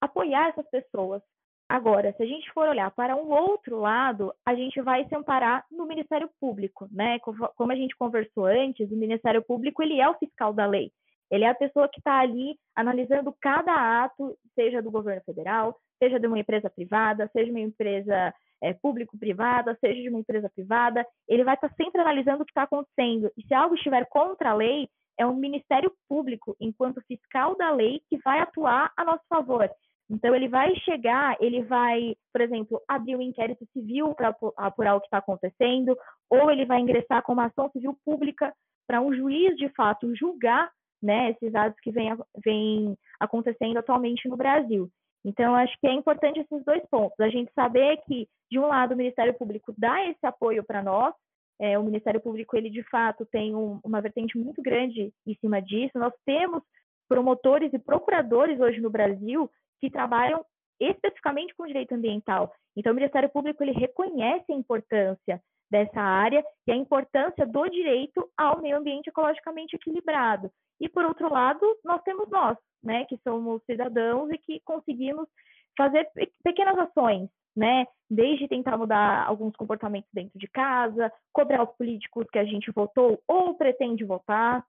apoiar essas pessoas. Agora, se a gente for olhar para um outro lado, a gente vai se amparar no Ministério Público, né? Como a gente conversou antes, o Ministério Público ele é o fiscal da lei. Ele é a pessoa que está ali analisando cada ato, seja do governo federal, seja de uma empresa privada, seja de uma empresa é, público-privada, seja de uma empresa privada. Ele vai estar tá sempre analisando o que está acontecendo. E se algo estiver contra a lei, é o Ministério Público, enquanto fiscal da lei, que vai atuar a nosso favor. Então, ele vai chegar, ele vai, por exemplo, abrir um inquérito civil para apurar o que está acontecendo, ou ele vai ingressar com uma ação civil pública para um juiz, de fato, julgar né, esses atos que vêm vem acontecendo atualmente no Brasil. Então, acho que é importante esses dois pontos. A gente saber que, de um lado, o Ministério Público dá esse apoio para nós, é, o Ministério Público, ele de fato tem um, uma vertente muito grande em cima disso. Nós temos promotores e procuradores hoje no Brasil que trabalham especificamente com direito ambiental. Então, o Ministério Público ele reconhece a importância dessa área e a importância do direito ao meio ambiente ecologicamente equilibrado. E, por outro lado, nós temos nós, né, que somos cidadãos e que conseguimos fazer pequenas ações, né, desde tentar mudar alguns comportamentos dentro de casa, cobrar os políticos que a gente votou ou pretende votar.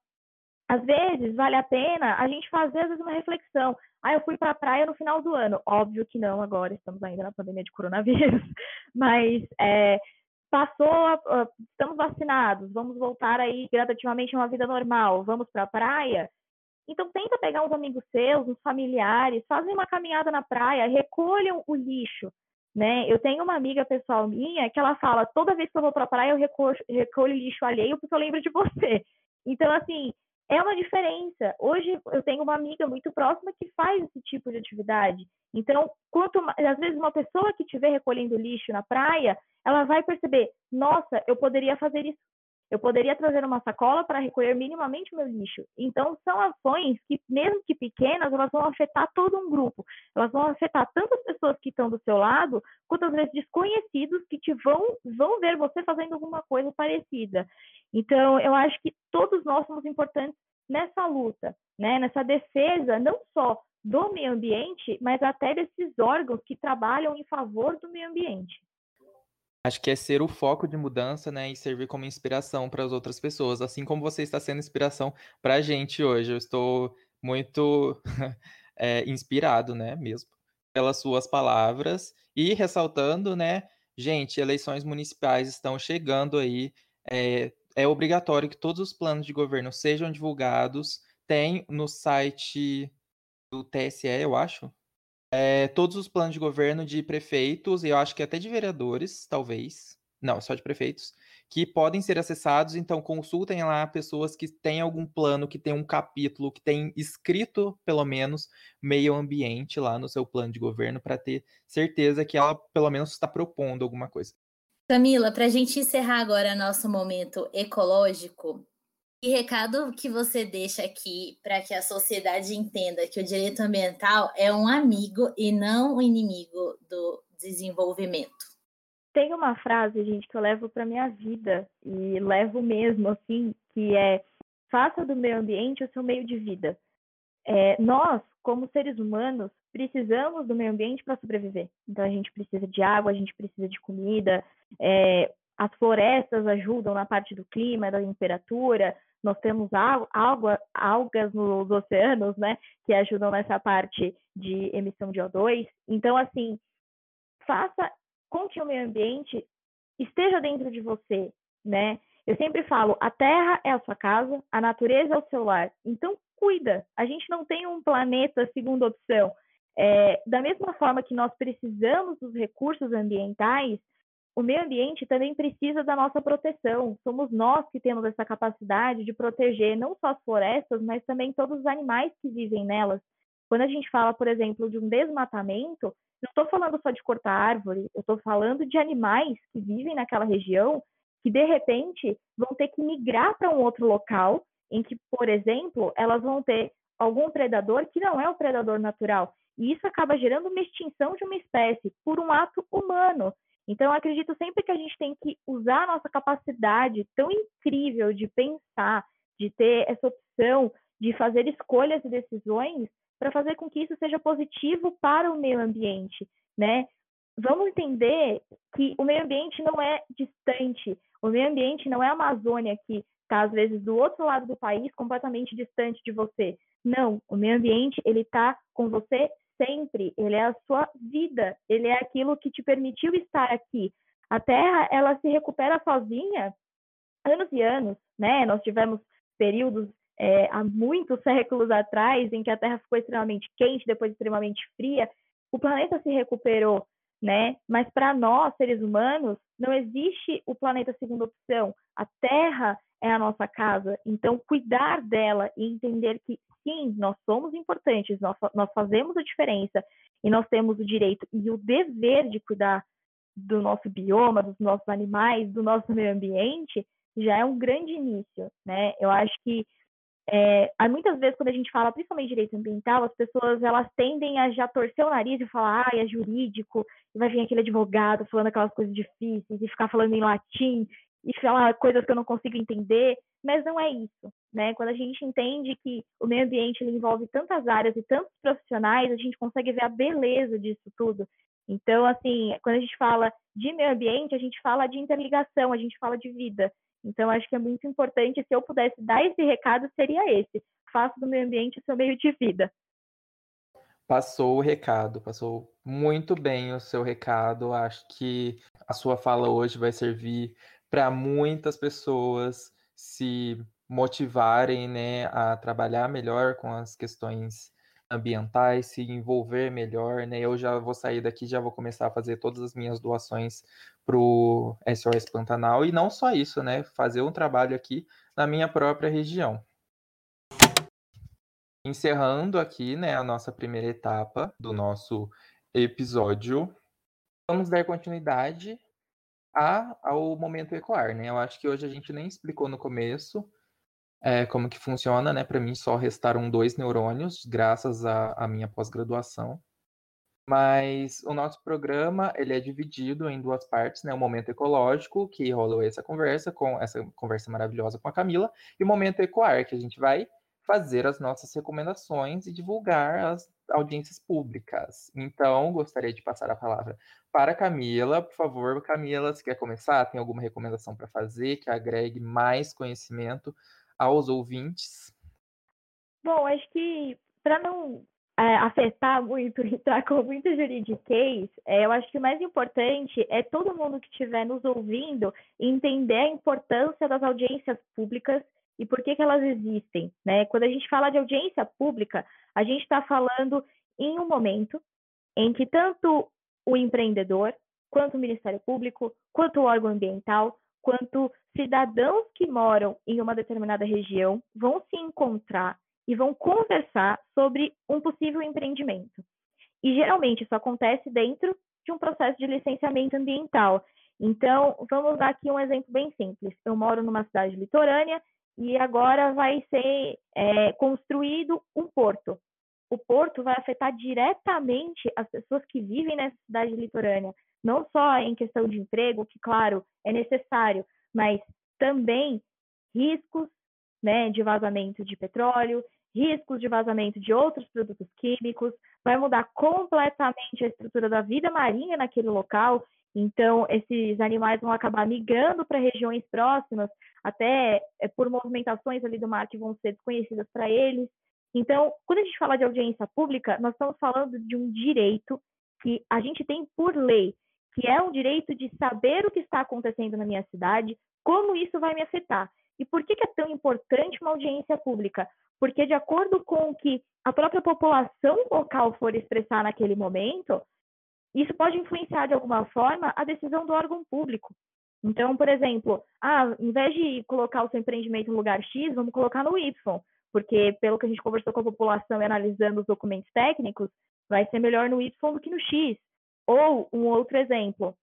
Às vezes, vale a pena a gente fazer, às vezes, uma reflexão. Ah, eu fui para a praia no final do ano. Óbvio que não, agora estamos ainda na pandemia de coronavírus. Mas é, passou, estamos vacinados, vamos voltar aí gradativamente a uma vida normal, vamos para a praia. Então tenta pegar uns amigos seus, uns familiares, fazem uma caminhada na praia, recolham o lixo, né? Eu tenho uma amiga pessoal minha que ela fala, toda vez que eu vou para a praia eu recolho, recolho lixo alheio porque eu lembro de você. Então, assim, é uma diferença. Hoje eu tenho uma amiga muito próxima que faz esse tipo de atividade. Então, quanto às vezes uma pessoa que estiver recolhendo lixo na praia, ela vai perceber, nossa, eu poderia fazer isso eu poderia trazer uma sacola para recolher minimamente meu lixo. Então, são ações que, mesmo que pequenas, elas vão afetar todo um grupo. Elas vão afetar tanto as pessoas que estão do seu lado, quanto às vezes desconhecidos que te vão, vão ver você fazendo alguma coisa parecida. Então, eu acho que todos nós somos importantes nessa luta, né? nessa defesa, não só do meio ambiente, mas até desses órgãos que trabalham em favor do meio ambiente. Acho que é ser o foco de mudança, né, e servir como inspiração para as outras pessoas, assim como você está sendo inspiração para a gente hoje. Eu estou muito é, inspirado, né, mesmo, pelas suas palavras e ressaltando, né, gente, eleições municipais estão chegando aí. É, é obrigatório que todos os planos de governo sejam divulgados. Tem no site do TSE, eu acho, é, todos os planos de governo de prefeitos, e eu acho que até de vereadores, talvez. Não, só de prefeitos, que podem ser acessados. Então, consultem lá pessoas que têm algum plano, que tem um capítulo, que tem escrito, pelo menos, meio ambiente lá no seu plano de governo, para ter certeza que ela, pelo menos, está propondo alguma coisa. Camila, para a gente encerrar agora nosso momento ecológico, que recado que você deixa aqui para que a sociedade entenda que o direito ambiental é um amigo e não um inimigo do desenvolvimento? Tem uma frase, gente, que eu levo para minha vida e levo mesmo, assim, que é faça do meio ambiente o seu meio de vida. É, nós, como seres humanos, precisamos do meio ambiente para sobreviver. Então, a gente precisa de água, a gente precisa de comida, é, as florestas ajudam na parte do clima, da temperatura, nós temos algas nos oceanos, né, que ajudam nessa parte de emissão de O2. Então, assim, faça com que o meio ambiente esteja dentro de você, né? Eu sempre falo, a Terra é a sua casa, a natureza é o seu lar. Então, cuida. A gente não tem um planeta segunda opção. É, da mesma forma que nós precisamos dos recursos ambientais, o meio ambiente também precisa da nossa proteção. Somos nós que temos essa capacidade de proteger não só as florestas, mas também todos os animais que vivem nelas. Quando a gente fala, por exemplo, de um desmatamento, não estou falando só de cortar árvore, eu estou falando de animais que vivem naquela região que, de repente, vão ter que migrar para um outro local em que, por exemplo, elas vão ter algum predador que não é o predador natural. E isso acaba gerando uma extinção de uma espécie por um ato humano. Então, acredito sempre que a gente tem que usar a nossa capacidade tão incrível de pensar, de ter essa opção de fazer escolhas e decisões para fazer com que isso seja positivo para o meio ambiente, né? Vamos entender que o meio ambiente não é distante, o meio ambiente não é a Amazônia que está às vezes do outro lado do país, completamente distante de você. Não, o meio ambiente ele está com você sempre, ele é a sua vida, ele é aquilo que te permitiu estar aqui. A Terra, ela se recupera sozinha anos e anos, né? Nós tivemos períodos é, há muitos séculos atrás em que a Terra ficou extremamente quente, depois extremamente fria. O planeta se recuperou, né? Mas para nós, seres humanos, não existe o planeta segunda opção. A Terra é a nossa casa. Então, cuidar dela e entender que sim, nós somos importantes, nós, nós fazemos a diferença e nós temos o direito e o dever de cuidar do nosso bioma, dos nossos animais, do nosso meio ambiente, já é um grande início, né? Eu acho que é, muitas vezes quando a gente fala, principalmente direito ambiental, as pessoas elas tendem a já torcer o nariz e falar, ah, é jurídico, e vai vir aquele advogado falando aquelas coisas difíceis e ficar falando em latim e falar coisas que eu não consigo entender, mas não é isso, né? Quando a gente entende que o meio ambiente envolve tantas áreas e tantos profissionais, a gente consegue ver a beleza disso tudo. Então, assim, quando a gente fala de meio ambiente, a gente fala de interligação, a gente fala de vida. Então, acho que é muito importante, se eu pudesse dar esse recado, seria esse. Faça do meio ambiente o seu meio de vida. Passou o recado, passou muito bem o seu recado. Acho que a sua fala hoje vai servir para muitas pessoas se motivarem né, a trabalhar melhor com as questões ambientais, se envolver melhor, né? Eu já vou sair daqui, já vou começar a fazer todas as minhas doações para o SOS Pantanal e não só isso, né? Fazer um trabalho aqui na minha própria região. Encerrando aqui, né, a nossa primeira etapa do nosso episódio, vamos dar continuidade a, ao momento ecoar, né? Eu acho que hoje a gente nem explicou no começo é, como que funciona, né? Para mim só restaram dois neurônios, graças à minha pós-graduação. Mas o nosso programa ele é dividido em duas partes, né? O momento ecológico, que rolou essa conversa com essa conversa maravilhosa com a Camila, e o momento ecoar, que a gente vai fazer as nossas recomendações e divulgar as audiências públicas. Então, gostaria de passar a palavra para a Camila. Por favor, Camila, se quer começar? Tem alguma recomendação para fazer que agregue mais conhecimento aos ouvintes? Bom, acho que para não é, afetar muito, entrar com muita juridiquês, é, eu acho que o mais importante é todo mundo que estiver nos ouvindo entender a importância das audiências públicas e por que, que elas existem. Né? Quando a gente fala de audiência pública, a gente está falando em um momento em que tanto o empreendedor, quanto o Ministério Público, quanto o órgão ambiental, quanto cidadãos que moram em uma determinada região vão se encontrar e vão conversar sobre um possível empreendimento. E geralmente isso acontece dentro de um processo de licenciamento ambiental. Então, vamos dar aqui um exemplo bem simples. Eu moro numa cidade litorânea e agora vai ser é, construído um porto. O porto vai afetar diretamente as pessoas que vivem nessa cidade litorânea, não só em questão de emprego, que, claro, é necessário, mas também riscos né, de vazamento de petróleo, riscos de vazamento de outros produtos químicos, vai mudar completamente a estrutura da vida marinha naquele local. Então, esses animais vão acabar migrando para regiões próximas, até é, por movimentações ali do mar que vão ser desconhecidas para eles. Então, quando a gente fala de audiência pública, nós estamos falando de um direito que a gente tem por lei, que é um direito de saber o que está acontecendo na minha cidade, como isso vai me afetar. E por que, que é tão importante uma audiência pública? Porque, de acordo com o que a própria população local for expressar naquele momento, isso pode influenciar de alguma forma a decisão do órgão público. Então, por exemplo, ah, em vez de colocar o seu empreendimento no lugar X, vamos colocar no Y, porque pelo que a gente conversou com a população e analisando os documentos técnicos, vai ser melhor no Y do que no X. Ou um outro exemplo,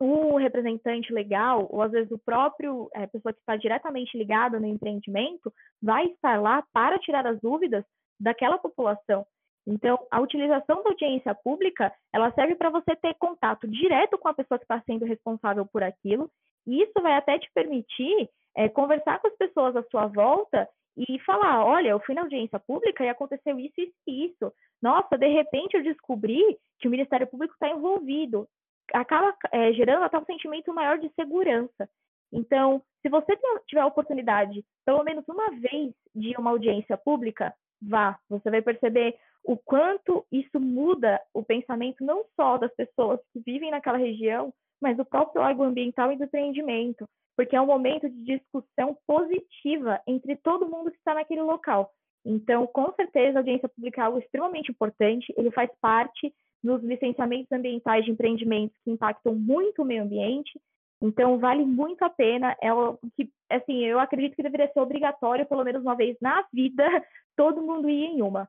o representante legal, ou às vezes o próprio é, pessoa que está diretamente ligada no empreendimento, vai estar lá para tirar as dúvidas daquela população. Então, a utilização da audiência pública, ela serve para você ter contato direto com a pessoa que está sendo responsável por aquilo, e isso vai até te permitir é, conversar com as pessoas à sua volta e falar, olha, eu fui na audiência pública e aconteceu isso e isso. Nossa, de repente eu descobri que o Ministério Público está envolvido. Acaba é, gerando até um sentimento maior de segurança. Então, se você tiver a oportunidade, pelo menos uma vez, de uma audiência pública, vá. Você vai perceber o quanto isso muda o pensamento não só das pessoas que vivem naquela região, mas do próprio órgão ambiental e do empreendimento, porque é um momento de discussão positiva entre todo mundo que está naquele local. Então, com certeza, a audiência pública é algo extremamente importante, ele faz parte dos licenciamentos ambientais de empreendimentos que impactam muito o meio ambiente, então vale muito a pena, é algo que, assim, eu acredito que deveria ser obrigatório, pelo menos uma vez na vida, todo mundo ir em uma.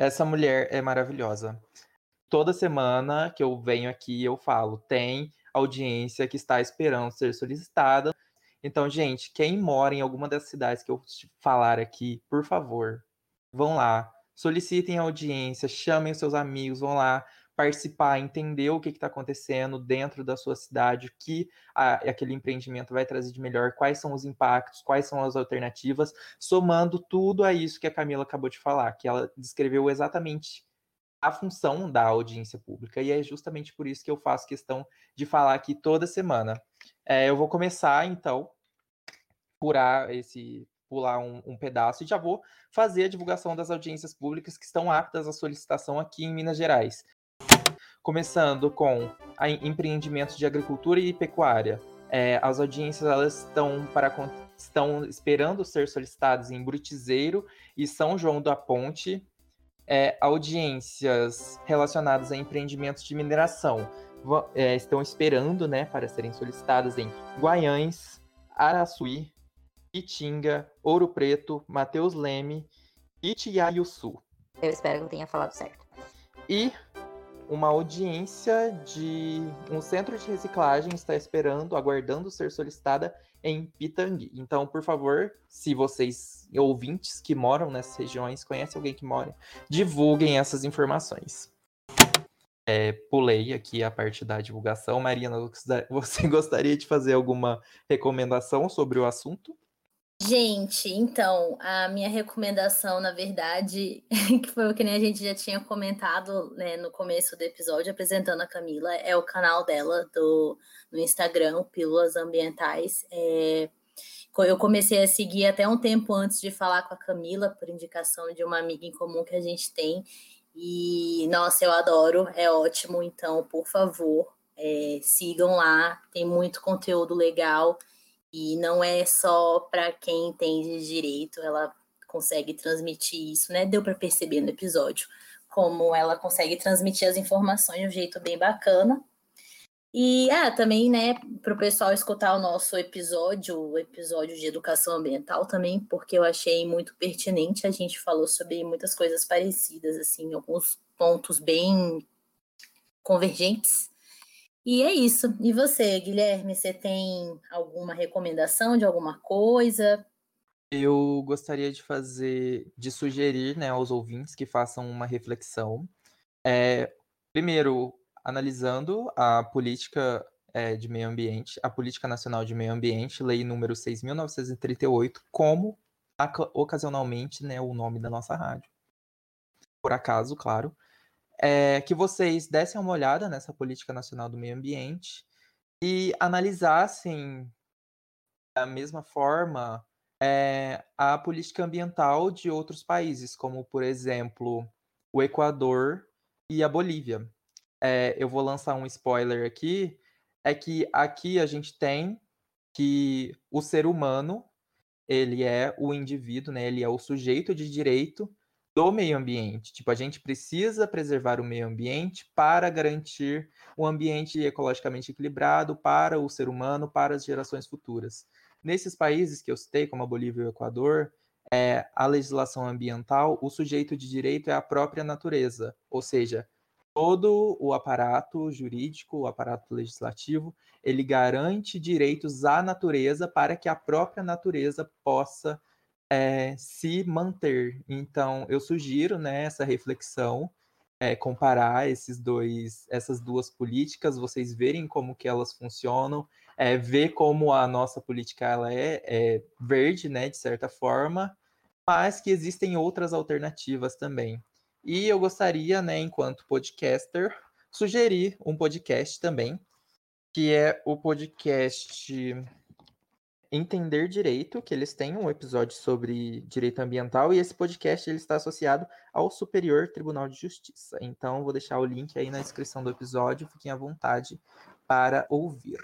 Essa mulher é maravilhosa. Toda semana que eu venho aqui, eu falo, tem audiência que está esperando ser solicitada. Então, gente, quem mora em alguma das cidades que eu falar aqui, por favor, vão lá, solicitem audiência, chamem seus amigos, vão lá participar, entender o que está acontecendo dentro da sua cidade, o que a, aquele empreendimento vai trazer de melhor, quais são os impactos, quais são as alternativas, somando tudo a isso que a Camila acabou de falar, que ela descreveu exatamente a função da audiência pública, e é justamente por isso que eu faço questão de falar aqui toda semana. É, eu vou começar, então, pular esse pular um, um, pedaço e já vou fazer a divulgação das audiências públicas que estão aptas à solicitação aqui em Minas Gerais começando com empreendimentos de agricultura e pecuária. É, as audiências elas estão para estão esperando ser solicitadas em Brutizeiro e São João da Ponte. é, audiências relacionadas a empreendimentos de mineração é, estão esperando né, para serem solicitadas em Guaiães, Araçuí, Itinga, Ouro Preto, Mateus Leme e Sul. Eu espero que eu tenha falado certo. E uma audiência de um centro de reciclagem está esperando, aguardando ser solicitada em Pitangui. Então, por favor, se vocês ouvintes que moram nessas regiões, conhecem alguém que mora, divulguem essas informações. É, pulei aqui a parte da divulgação. Marina, você gostaria de fazer alguma recomendação sobre o assunto? Gente, então, a minha recomendação, na verdade, que foi o que nem a gente já tinha comentado né, no começo do episódio, apresentando a Camila, é o canal dela do, no Instagram, Pílulas Ambientais. É, eu comecei a seguir até um tempo antes de falar com a Camila, por indicação de uma amiga em comum que a gente tem. E, nossa, eu adoro, é ótimo. Então, por favor, é, sigam lá, tem muito conteúdo legal. E não é só para quem entende direito, ela consegue transmitir isso, né? Deu para perceber no episódio como ela consegue transmitir as informações de um jeito bem bacana. E ah, também, né, para o pessoal escutar o nosso episódio, o episódio de educação ambiental também, porque eu achei muito pertinente. A gente falou sobre muitas coisas parecidas, assim, alguns pontos bem convergentes. E é isso. E você, Guilherme, você tem alguma recomendação de alguma coisa? Eu gostaria de fazer, de sugerir né, aos ouvintes que façam uma reflexão. É, primeiro, analisando a política é, de meio ambiente, a Política Nacional de Meio Ambiente, Lei número 6.938, como ocasionalmente né, o nome da nossa rádio. Por acaso, claro é, que vocês dessem uma olhada nessa política nacional do meio ambiente e analisassem da mesma forma é, a política ambiental de outros países, como por exemplo o Equador e a Bolívia. É, eu vou lançar um spoiler aqui, é que aqui a gente tem que o ser humano ele é o indivíduo, né? Ele é o sujeito de direito do meio ambiente. Tipo, a gente precisa preservar o meio ambiente para garantir um ambiente ecologicamente equilibrado para o ser humano, para as gerações futuras. Nesses países que eu citei, como a Bolívia e o Equador, é, a legislação ambiental, o sujeito de direito é a própria natureza, ou seja, todo o aparato jurídico, o aparato legislativo, ele garante direitos à natureza para que a própria natureza possa é, se manter. Então, eu sugiro né, essa reflexão, é, comparar esses dois, essas duas políticas, vocês verem como que elas funcionam, é, ver como a nossa política ela é, é verde, né, de certa forma, mas que existem outras alternativas também. E eu gostaria, né, enquanto podcaster, sugerir um podcast também, que é o podcast Entender Direito, que eles têm um episódio sobre direito ambiental e esse podcast ele está associado ao Superior Tribunal de Justiça. Então vou deixar o link aí na descrição do episódio, fiquem à vontade para ouvir.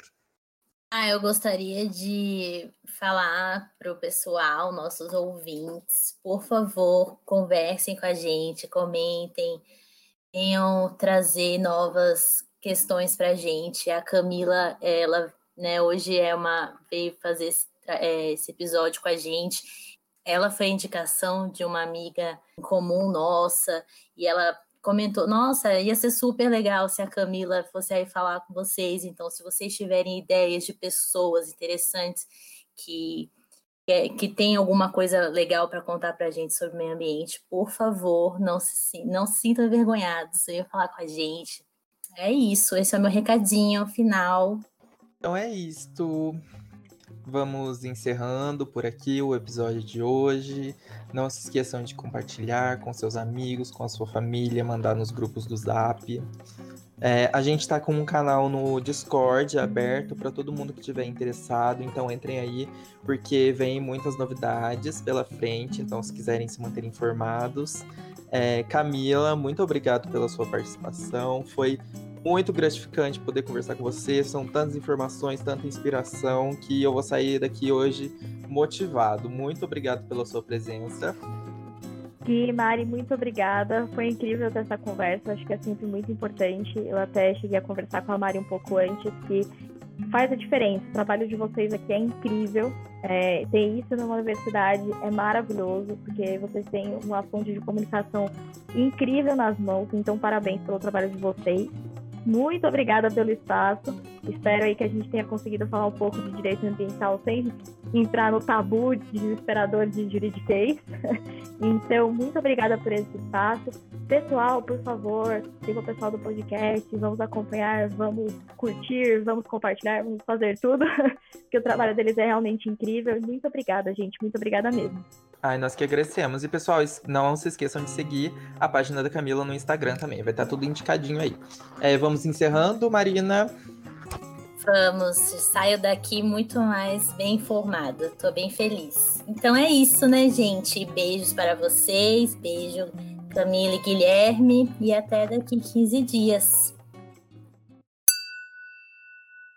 Ah, eu gostaria de falar para o pessoal, nossos ouvintes, por favor, conversem com a gente, comentem, venham trazer novas questões para a gente. A Camila, ela né? Hoje é uma veio fazer esse, é, esse episódio com a gente. Ela foi indicação de uma amiga comum nossa e ela comentou: Nossa, ia ser super legal se a Camila fosse aí falar com vocês. Então, se vocês tiverem ideias de pessoas interessantes que que tem alguma coisa legal para contar para a gente sobre o meio ambiente, por favor, não se, não se sintam envergonhados, venham falar com a gente. É isso, esse é o meu recadinho final. Então é isto. Vamos encerrando por aqui o episódio de hoje. Não se esqueçam de compartilhar com seus amigos, com a sua família, mandar nos grupos do Zap. É, a gente está com um canal no Discord aberto para todo mundo que estiver interessado, então entrem aí, porque vem muitas novidades pela frente. Então, se quiserem se manter informados. É, Camila, muito obrigado pela sua participação. Foi muito gratificante poder conversar com você. São tantas informações, tanta inspiração que eu vou sair daqui hoje motivado. Muito obrigado pela sua presença. Gui, Mari, muito obrigada. Foi incrível ter essa conversa. Acho que é sempre muito importante. Eu até cheguei a conversar com a Mari um pouco antes, que faz a diferença. O trabalho de vocês aqui é incrível. É, ter isso numa universidade é maravilhoso, porque vocês têm uma fonte de comunicação incrível nas mãos. Então, parabéns pelo trabalho de vocês. Muito obrigada pelo espaço. Espero aí que a gente tenha conseguido falar um pouco de direito ambiental sem entrar no tabu desesperador de juridiquês. Então, muito obrigada por esse espaço. Pessoal, por favor, siga o pessoal do podcast, vamos acompanhar, vamos curtir, vamos compartilhar, vamos fazer tudo, porque o trabalho deles é realmente incrível. Muito obrigada, gente. Muito obrigada mesmo. Ai, nós que agradecemos. E, pessoal, não se esqueçam de seguir a página da Camila no Instagram também. Vai estar tudo indicadinho aí. É, vamos encerrando, Marina. Vamos, saio daqui muito mais bem informada. Tô bem feliz. Então é isso, né, gente? Beijos para vocês, beijo Camila e Guilherme e até daqui 15 dias.